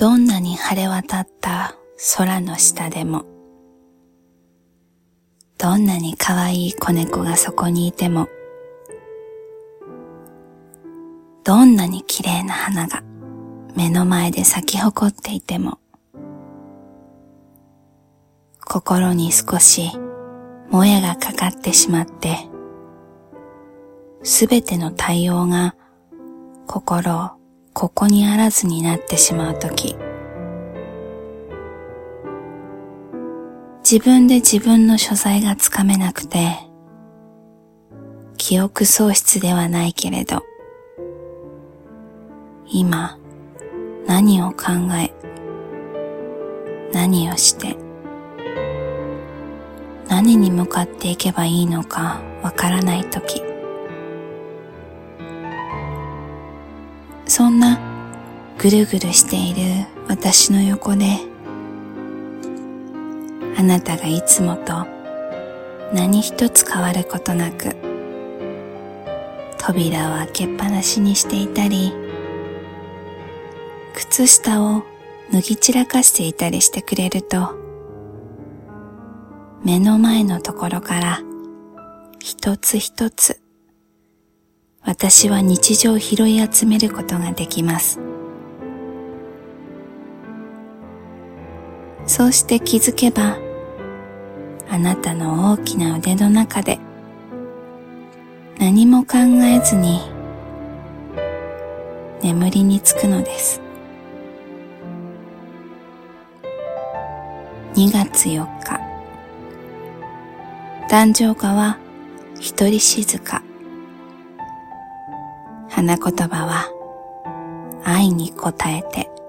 どんなに晴れ渡った空の下でも、どんなに可愛い子猫がそこにいても、どんなに綺麗な花が目の前で咲き誇っていても、心に少しもやがかかってしまって、すべての対応が心をここにあらずになってしまうとき、自分で自分の所在がつかめなくて、記憶喪失ではないけれど、今何を考え、何をして、何に向かっていけばいいのかわからないとき、そんなぐるぐるしている私の横で、あなたがいつもと何一つ変わることなく、扉を開けっぱなしにしていたり、靴下を脱ぎ散らかしていたりしてくれると、目の前のところから一つ一つ私は日常を拾い集めることができます。そうして気づけば、あなたの大きな腕の中で何も考えずに眠りにつくのです。2月4日誕生花は一人静か花言葉は愛に応えて。